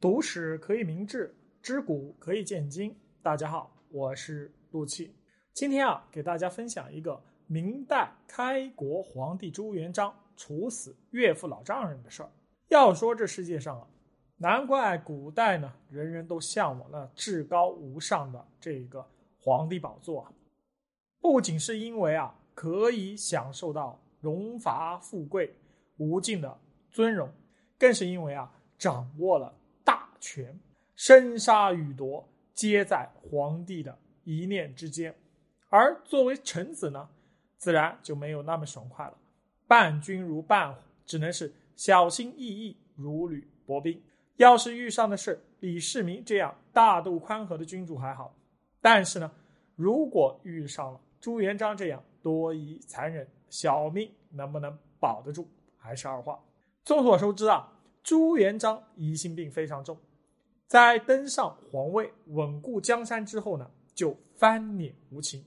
读史可以明志，知古可以鉴今。大家好，我是陆气。今天啊，给大家分享一个明代开国皇帝朱元璋处死岳父老丈人的事儿。要说这世界上啊，难怪古代呢，人人都向往那至高无上的这个皇帝宝座啊，不仅是因为啊，可以享受到荣华富贵、无尽的尊荣，更是因为啊，掌握了。权生杀予夺，皆在皇帝的一念之间。而作为臣子呢，自然就没有那么爽快了。伴君如伴虎，只能是小心翼翼，如履薄冰。要是遇上的是李世民这样大度宽和的君主还好，但是呢，如果遇上了朱元璋这样多疑残忍，小命能不能保得住，还是二话。众所周知啊，朱元璋疑心病非常重。在登上皇位、稳固江山之后呢，就翻脸无情，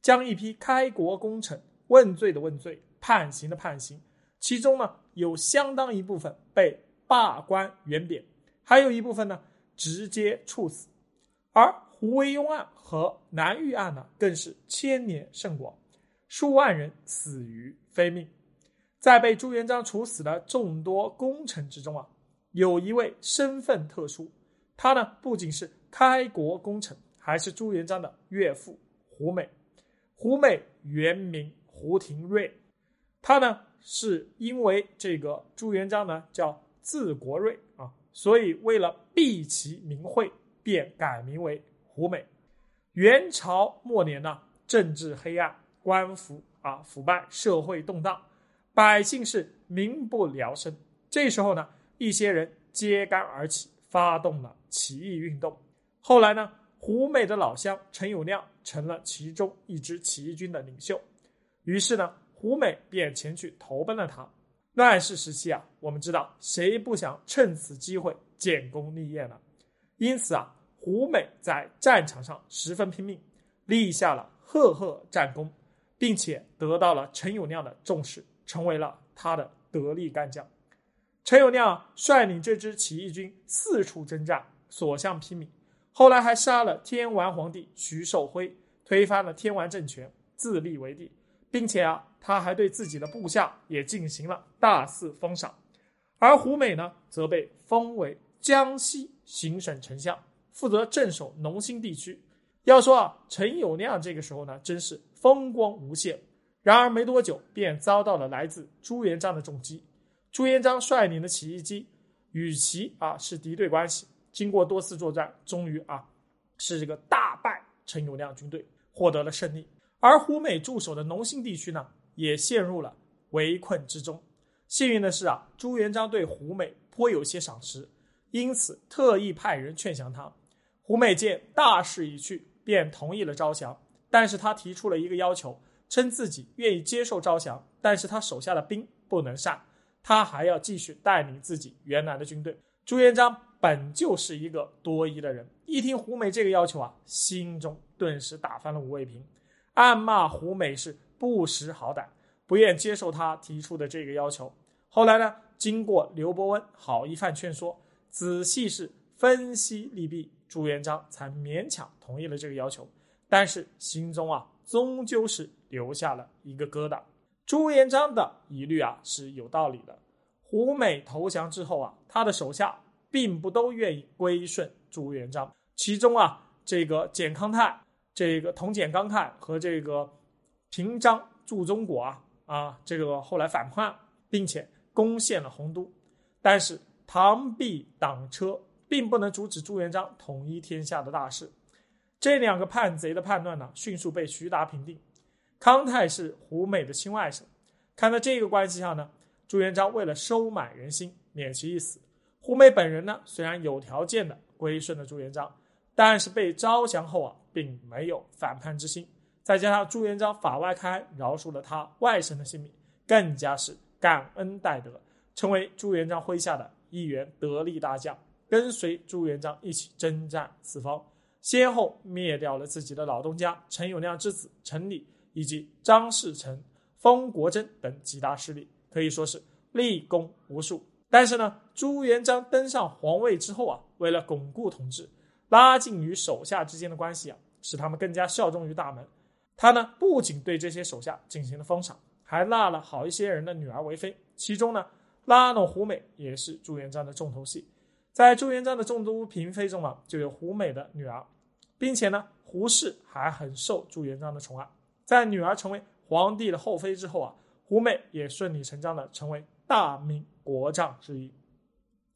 将一批开国功臣问罪的问罪、判刑的判刑，其中呢有相当一部分被罢官原贬，还有一部分呢直接处死。而胡惟庸案和南狱案呢，更是牵连甚广，数万人死于非命。在被朱元璋处死的众多功臣之中啊，有一位身份特殊。他呢，不仅是开国功臣，还是朱元璋的岳父胡美。胡美原名胡廷瑞，他呢是因为这个朱元璋呢叫字国瑞啊，所以为了避其名讳，便改名为胡美。元朝末年呢，政治黑暗，官府啊腐败，社会动荡，百姓是民不聊生。这时候呢，一些人揭竿而起。发动了起义运动，后来呢，胡美的老乡陈友谅成了其中一支起义军的领袖，于是呢，胡美便前去投奔了他。乱世时期啊，我们知道谁不想趁此机会建功立业呢？因此啊，胡美在战场上十分拼命，立下了赫赫战功，并且得到了陈友谅的重视，成为了他的得力干将。陈友谅率领这支起义军四处征战，所向披靡。后来还杀了天完皇帝徐寿辉，推翻了天完政权，自立为帝，并且啊，他还对自己的部下也进行了大肆封赏。而胡美呢，则被封为江西行省丞相，负责镇守农兴地区。要说啊，陈友谅这个时候呢，真是风光无限。然而没多久，便遭到了来自朱元璋的重击。朱元璋率领的起义军与其啊是敌对关系，经过多次作战，终于啊是这个大败陈友谅军队，获得了胜利。而胡美驻守的农兴地区呢，也陷入了围困之中。幸运的是啊，朱元璋对胡美颇有些赏识，因此特意派人劝降他。胡美见大势已去，便同意了招降。但是他提出了一个要求，称自己愿意接受招降，但是他手下的兵不能散。他还要继续带领自己原来的军队。朱元璋本就是一个多疑的人，一听胡美这个要求啊，心中顿时打翻了五味瓶，暗骂胡美是不识好歹，不愿接受他提出的这个要求。后来呢，经过刘伯温好一番劝说，仔细是分析利弊，朱元璋才勉强同意了这个要求。但是心中啊，终究是留下了一个疙瘩。朱元璋的疑虑啊是有道理的。胡美投降之后啊，他的手下并不都愿意归顺朱元璋。其中啊，这个简康泰、这个同简康泰和这个平章祝中国啊啊，这个后来反叛，并且攻陷了洪都。但是螳臂挡车，并不能阻止朱元璋统一天下的大事。这两个叛贼的叛乱呢，迅速被徐达平定。康泰是胡美的亲外甥，看在这个关系下呢，朱元璋为了收买人心，免其一死。胡美本人呢，虽然有条件的归顺了朱元璋，但是被招降后啊，并没有反叛之心。再加上朱元璋法外开，饶恕了他外甥的性命，更加是感恩戴德，成为朱元璋麾下的一员得力大将，跟随朱元璋一起征战四方，先后灭掉了自己的老东家陈友谅之子陈理。以及张士诚、封国珍等几大势力，可以说是立功无数。但是呢，朱元璋登上皇位之后啊，为了巩固统治，拉近与手下之间的关系啊，使他们更加效忠于大门。他呢，不仅对这些手下进行了封赏，还纳了好一些人的女儿为妃。其中呢，拉拢胡美也是朱元璋的重头戏。在朱元璋的众多嫔妃中啊，就有胡美的女儿，并且呢，胡氏还很受朱元璋的宠爱。在女儿成为皇帝的后妃之后啊，胡美也顺理成章的成为大明国丈之一。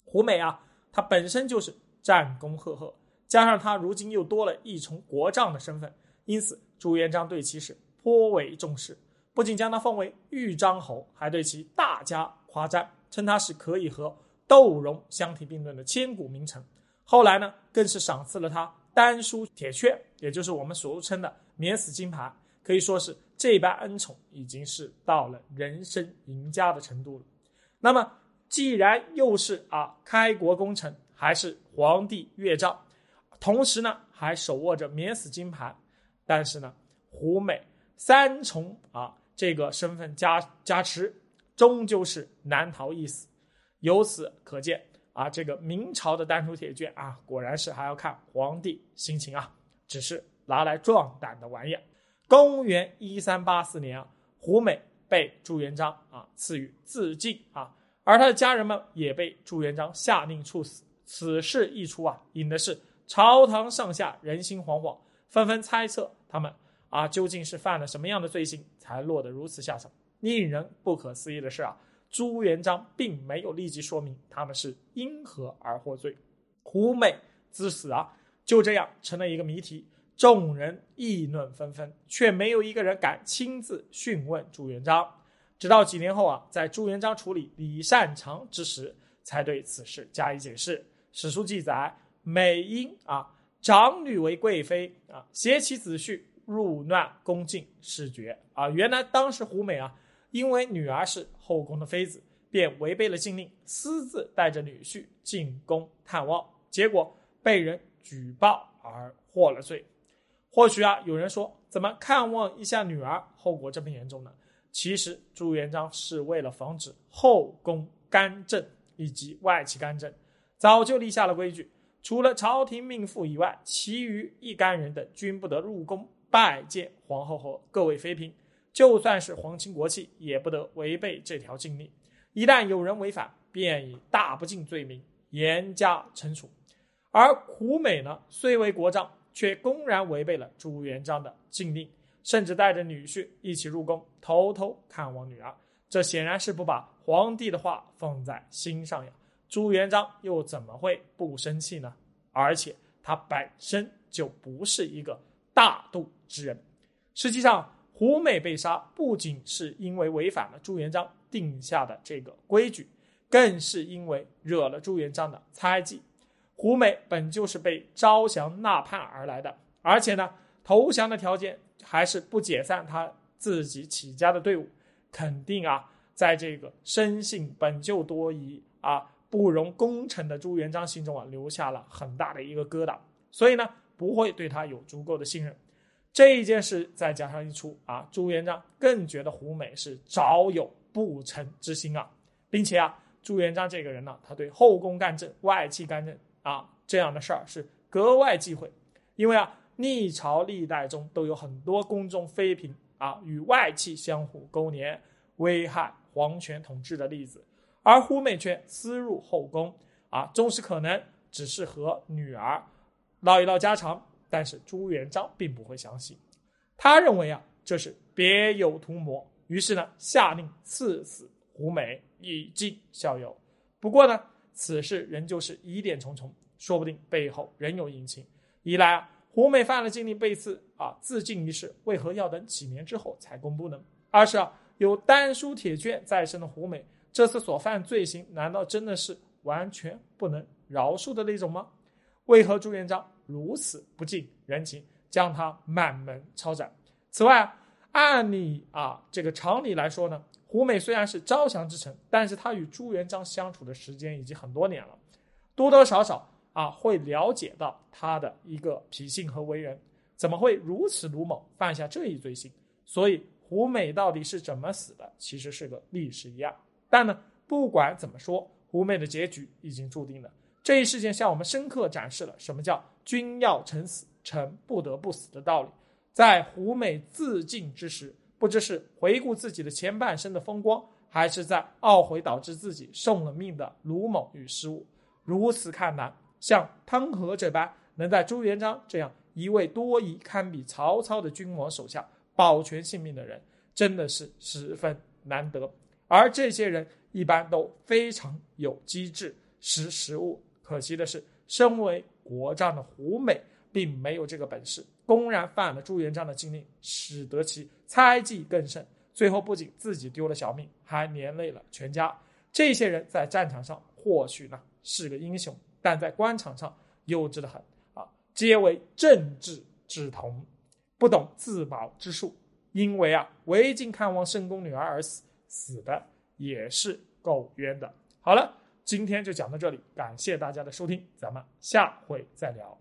胡美啊，她本身就是战功赫赫，加上她如今又多了一重国丈的身份，因此朱元璋对其是颇为重视，不仅将她封为豫章侯，还对其大加夸赞，称她是可以和。窦融相提并论的千古名臣，后来呢，更是赏赐了他丹书铁券，也就是我们俗称的免死金牌，可以说是这般恩宠已经是到了人生赢家的程度了。那么，既然又是啊开国功臣，还是皇帝岳丈，同时呢还手握着免死金牌，但是呢，胡美三重啊这个身份加加持，终究是难逃一死。由此可见啊，这个明朝的丹书铁券啊，果然是还要看皇帝心情啊，只是拿来壮胆的玩意。公元一三八四年啊，胡美被朱元璋啊赐予自尽啊，而他的家人们也被朱元璋下令处死。此事一出啊，引的是朝堂上下人心惶惶，纷纷猜测他们啊究竟是犯了什么样的罪行，才落得如此下场。令人不可思议的是啊。朱元璋并没有立即说明他们是因何而获罪，胡美之死啊，就这样成了一个谜题，众人议论纷纷，却没有一个人敢亲自讯问朱元璋。直到几年后啊，在朱元璋处理李善长之时，才对此事加以解释。史书记载，美英啊长女为贵妃啊，携其子婿入乱宫禁，失爵啊。原来当时胡美啊。因为女儿是后宫的妃子，便违背了禁令，私自带着女婿进宫探望，结果被人举报而获了罪。或许啊，有人说，怎么看望一下女儿，后果这么严重呢？其实朱元璋是为了防止后宫干政以及外戚干政，早就立下了规矩，除了朝廷命妇以外，其余一干人等均不得入宫拜见皇后和各位妃嫔。就算是皇亲国戚，也不得违背这条禁令。一旦有人违反，便以大不敬罪名严加惩处。而胡美呢，虽为国丈，却公然违背了朱元璋的禁令，甚至带着女婿一起入宫，偷偷看望女儿。这显然是不把皇帝的话放在心上呀。朱元璋又怎么会不生气呢？而且他本身就不是一个大度之人。实际上。胡美被杀，不仅是因为违反了朱元璋定下的这个规矩，更是因为惹了朱元璋的猜忌。胡美本就是被招降纳叛而来的，而且呢，投降的条件还是不解散他自己起家的队伍，肯定啊，在这个生性本就多疑啊、不容功臣的朱元璋心中啊，留下了很大的一个疙瘩，所以呢，不会对他有足够的信任。这一件事再加上一出啊，朱元璋更觉得胡美是早有不臣之心啊，并且啊，朱元璋这个人呢，他对后宫干政、外戚干政啊这样的事儿是格外忌讳，因为啊，历朝历代中都有很多宫中妃嫔啊与外戚相互勾连，危害皇权统治的例子，而胡美却私入后宫啊，纵使可能只是和女儿唠一唠家常。但是朱元璋并不会相信，他认为啊这是别有图谋，于是呢下令赐死胡美以儆效尤。不过呢此事仍旧是疑点重重，说不定背后仍有隐情。一来啊胡美犯了禁令被刺啊自尽一事，为何要等几年之后才公布呢？二是啊有丹书铁券在身的胡美，这次所犯罪行难道真的是完全不能饶恕的那种吗？为何朱元璋？如此不近人情，将他满门抄斩。此外，按理啊，这个常理来说呢，胡美虽然是招降之臣，但是他与朱元璋相处的时间已经很多年了，多多少少啊会了解到他的一个脾性和为人，怎么会如此鲁莽犯下这一罪行？所以胡美到底是怎么死的，其实是个历史疑案。但呢，不管怎么说，胡美的结局已经注定了。这一事件向我们深刻展示了什么叫“君要臣死，臣不得不死”的道理。在胡美自尽之时，不知是回顾自己的前半生的风光，还是在懊悔导致自己送了命的鲁莽与失误。如此看来，像汤和这般能在朱元璋这样一位多疑堪比曹操的君王手下保全性命的人，真的是十分难得。而这些人一般都非常有机智、识时务。可惜的是，身为国丈的胡美并没有这个本事，公然犯了朱元璋的禁令，使得其猜忌更甚。最后不仅自己丢了小命，还连累了全家。这些人在战场上或许呢是个英雄，但在官场上幼稚的很啊，皆为政治之童，不懂自保之术。因为啊，违禁看望圣宫女儿而死，死的也是够冤的。好了。今天就讲到这里，感谢大家的收听，咱们下回再聊。